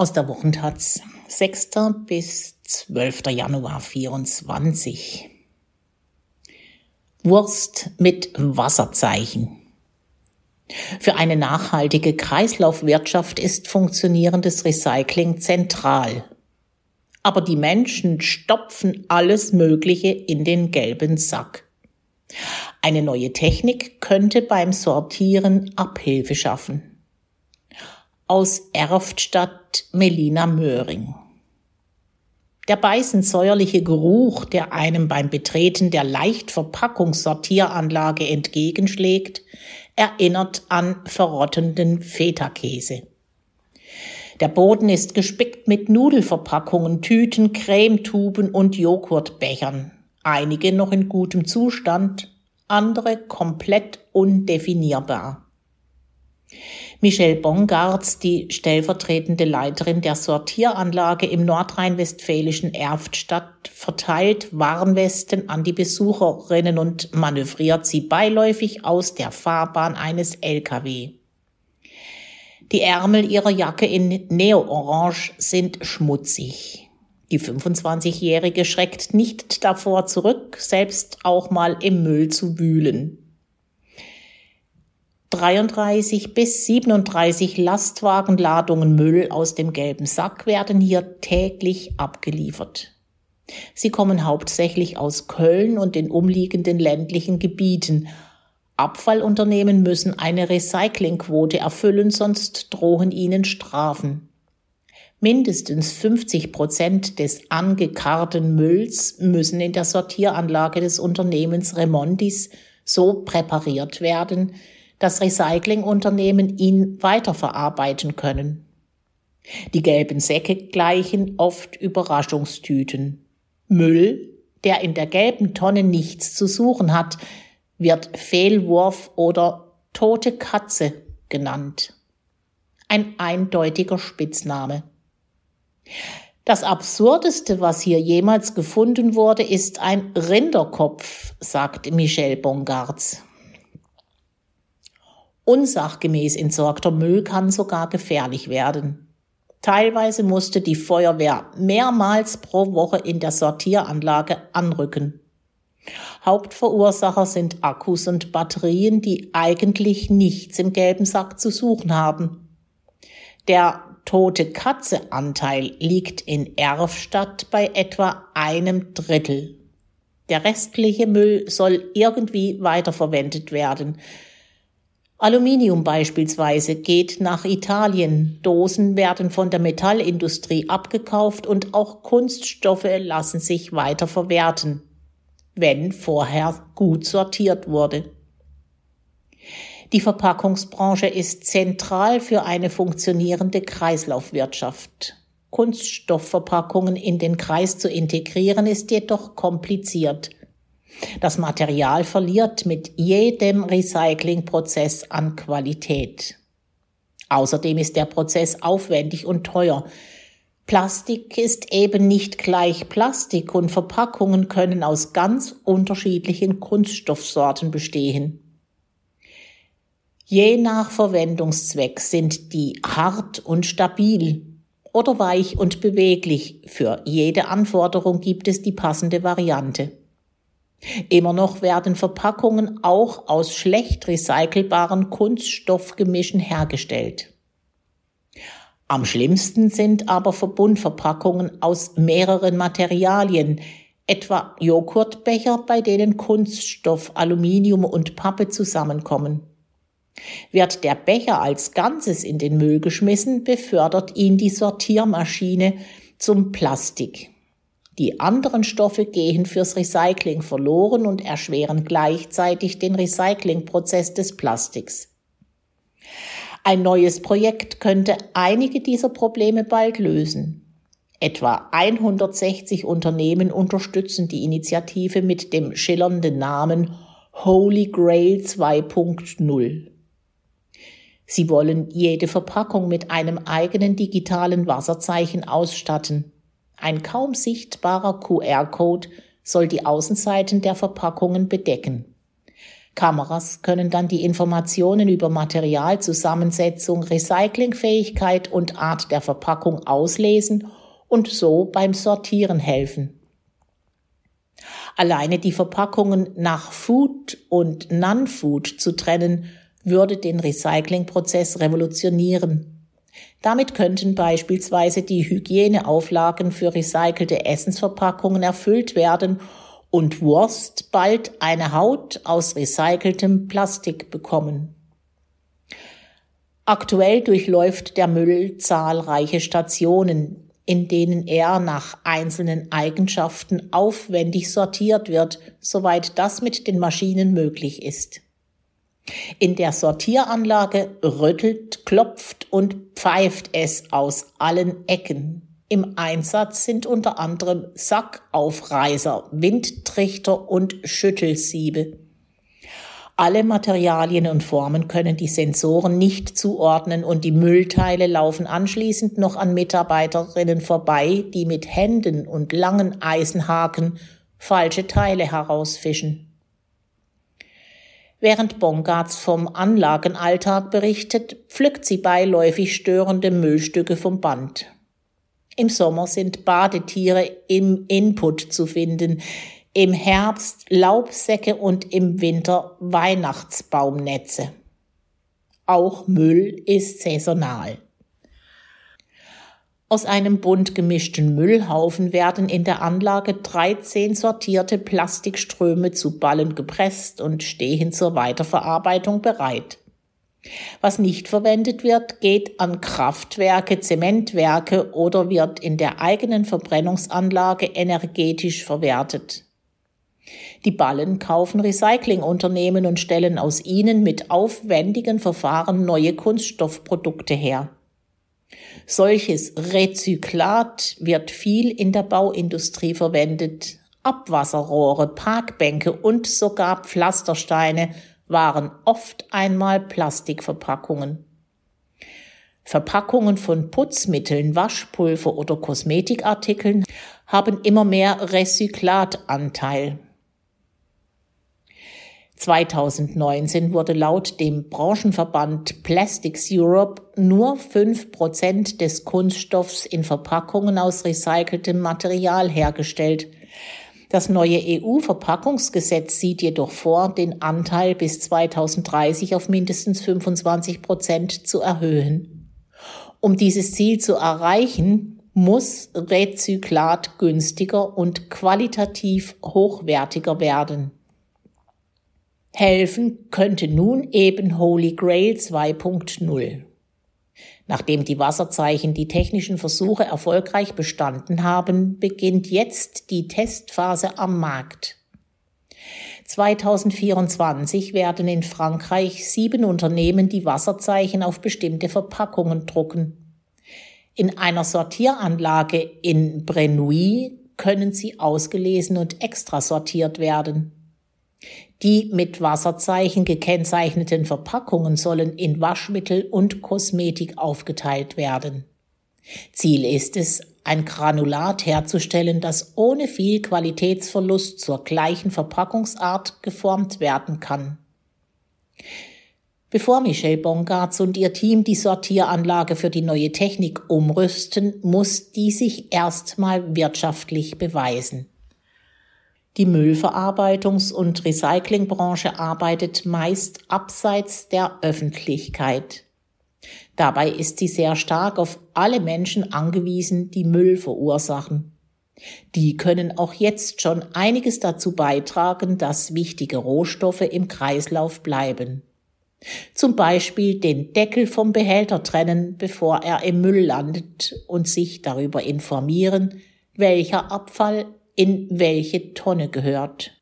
Aus der Wochentatz, 6. bis 12. Januar 24. Wurst mit Wasserzeichen. Für eine nachhaltige Kreislaufwirtschaft ist funktionierendes Recycling zentral. Aber die Menschen stopfen alles Mögliche in den gelben Sack. Eine neue Technik könnte beim Sortieren Abhilfe schaffen aus Erftstadt Melina Möhring. Der beißend säuerliche Geruch, der einem beim Betreten der Leichtverpackungssortieranlage entgegenschlägt, erinnert an verrottenden Feta-Käse. Der Boden ist gespickt mit Nudelverpackungen, Tüten, Cremetuben und Joghurtbechern. Einige noch in gutem Zustand, andere komplett undefinierbar. Michelle Bongartz, die stellvertretende Leiterin der Sortieranlage im nordrhein-westfälischen Erftstadt, verteilt Warnwesten an die Besucherinnen und manövriert sie beiläufig aus der Fahrbahn eines LKW. Die Ärmel ihrer Jacke in Neo-Orange sind schmutzig. Die 25-Jährige schreckt nicht davor zurück, selbst auch mal im Müll zu wühlen. 33 bis 37 Lastwagenladungen Müll aus dem gelben Sack werden hier täglich abgeliefert. Sie kommen hauptsächlich aus Köln und den umliegenden ländlichen Gebieten. Abfallunternehmen müssen eine Recyclingquote erfüllen, sonst drohen ihnen Strafen. Mindestens 50 Prozent des angekarrten Mülls müssen in der Sortieranlage des Unternehmens Remondis so präpariert werden, dass Recyclingunternehmen ihn weiterverarbeiten können. Die gelben Säcke gleichen oft Überraschungstüten. Müll, der in der gelben Tonne nichts zu suchen hat, wird Fehlwurf oder tote Katze genannt. Ein eindeutiger Spitzname. Das Absurdeste, was hier jemals gefunden wurde, ist ein Rinderkopf, sagt Michel Bongartz. Unsachgemäß entsorgter Müll kann sogar gefährlich werden. Teilweise musste die Feuerwehr mehrmals pro Woche in der Sortieranlage anrücken. Hauptverursacher sind Akkus und Batterien, die eigentlich nichts im gelben Sack zu suchen haben. Der tote Katze Anteil liegt in Erfstadt bei etwa einem Drittel. Der restliche Müll soll irgendwie weiterverwendet werden. Aluminium beispielsweise geht nach Italien. Dosen werden von der Metallindustrie abgekauft und auch Kunststoffe lassen sich weiter verwerten, wenn vorher gut sortiert wurde. Die Verpackungsbranche ist zentral für eine funktionierende Kreislaufwirtschaft. Kunststoffverpackungen in den Kreis zu integrieren ist jedoch kompliziert. Das Material verliert mit jedem Recyclingprozess an Qualität. Außerdem ist der Prozess aufwendig und teuer. Plastik ist eben nicht gleich Plastik und Verpackungen können aus ganz unterschiedlichen Kunststoffsorten bestehen. Je nach Verwendungszweck sind die hart und stabil oder weich und beweglich. Für jede Anforderung gibt es die passende Variante. Immer noch werden Verpackungen auch aus schlecht recycelbaren Kunststoffgemischen hergestellt. Am schlimmsten sind aber Verbundverpackungen aus mehreren Materialien, etwa Joghurtbecher, bei denen Kunststoff, Aluminium und Pappe zusammenkommen. Wird der Becher als Ganzes in den Müll geschmissen, befördert ihn die Sortiermaschine zum Plastik. Die anderen Stoffe gehen fürs Recycling verloren und erschweren gleichzeitig den Recyclingprozess des Plastiks. Ein neues Projekt könnte einige dieser Probleme bald lösen. Etwa 160 Unternehmen unterstützen die Initiative mit dem schillernden Namen Holy Grail 2.0. Sie wollen jede Verpackung mit einem eigenen digitalen Wasserzeichen ausstatten. Ein kaum sichtbarer QR-Code soll die Außenseiten der Verpackungen bedecken. Kameras können dann die Informationen über Materialzusammensetzung, Recyclingfähigkeit und Art der Verpackung auslesen und so beim Sortieren helfen. Alleine die Verpackungen nach Food und Non-Food zu trennen, würde den Recyclingprozess revolutionieren. Damit könnten beispielsweise die Hygieneauflagen für recycelte Essensverpackungen erfüllt werden und Wurst bald eine Haut aus recyceltem Plastik bekommen. Aktuell durchläuft der Müll zahlreiche Stationen, in denen er nach einzelnen Eigenschaften aufwendig sortiert wird, soweit das mit den Maschinen möglich ist. In der Sortieranlage rüttelt, klopft und pfeift es aus allen Ecken. Im Einsatz sind unter anderem Sackaufreißer, Windtrichter und Schüttelsiebe. Alle Materialien und Formen können die Sensoren nicht zuordnen und die Müllteile laufen anschließend noch an Mitarbeiterinnen vorbei, die mit Händen und langen Eisenhaken falsche Teile herausfischen. Während Bongartz vom Anlagenalltag berichtet, pflückt sie beiläufig störende Müllstücke vom Band. Im Sommer sind Badetiere im Input zu finden, im Herbst Laubsäcke und im Winter Weihnachtsbaumnetze. Auch Müll ist saisonal. Aus einem bunt gemischten Müllhaufen werden in der Anlage 13 sortierte Plastikströme zu Ballen gepresst und stehen zur Weiterverarbeitung bereit. Was nicht verwendet wird, geht an Kraftwerke, Zementwerke oder wird in der eigenen Verbrennungsanlage energetisch verwertet. Die Ballen kaufen Recyclingunternehmen und stellen aus ihnen mit aufwendigen Verfahren neue Kunststoffprodukte her. Solches Rezyklat wird viel in der Bauindustrie verwendet. Abwasserrohre, Parkbänke und sogar Pflastersteine waren oft einmal Plastikverpackungen. Verpackungen von Putzmitteln, Waschpulver oder Kosmetikartikeln haben immer mehr Rezyklatanteil. 2019 wurde laut dem Branchenverband Plastics Europe nur fünf Prozent des Kunststoffs in Verpackungen aus recyceltem Material hergestellt. Das neue EU-Verpackungsgesetz sieht jedoch vor, den Anteil bis 2030 auf mindestens 25 Prozent zu erhöhen. Um dieses Ziel zu erreichen, muss Rezyklat günstiger und qualitativ hochwertiger werden. Helfen könnte nun eben Holy Grail 2.0. Nachdem die Wasserzeichen die technischen Versuche erfolgreich bestanden haben, beginnt jetzt die Testphase am Markt. 2024 werden in Frankreich sieben Unternehmen die Wasserzeichen auf bestimmte Verpackungen drucken. In einer Sortieranlage in Brenouille können sie ausgelesen und extra sortiert werden. Die mit Wasserzeichen gekennzeichneten Verpackungen sollen in Waschmittel und Kosmetik aufgeteilt werden. Ziel ist es, ein Granulat herzustellen, das ohne viel Qualitätsverlust zur gleichen Verpackungsart geformt werden kann. Bevor Michelle Bongartz und ihr Team die Sortieranlage für die neue Technik umrüsten, muss die sich erstmal wirtschaftlich beweisen. Die Müllverarbeitungs- und Recyclingbranche arbeitet meist abseits der Öffentlichkeit. Dabei ist sie sehr stark auf alle Menschen angewiesen, die Müll verursachen. Die können auch jetzt schon einiges dazu beitragen, dass wichtige Rohstoffe im Kreislauf bleiben. Zum Beispiel den Deckel vom Behälter trennen, bevor er im Müll landet und sich darüber informieren, welcher Abfall in welche Tonne gehört.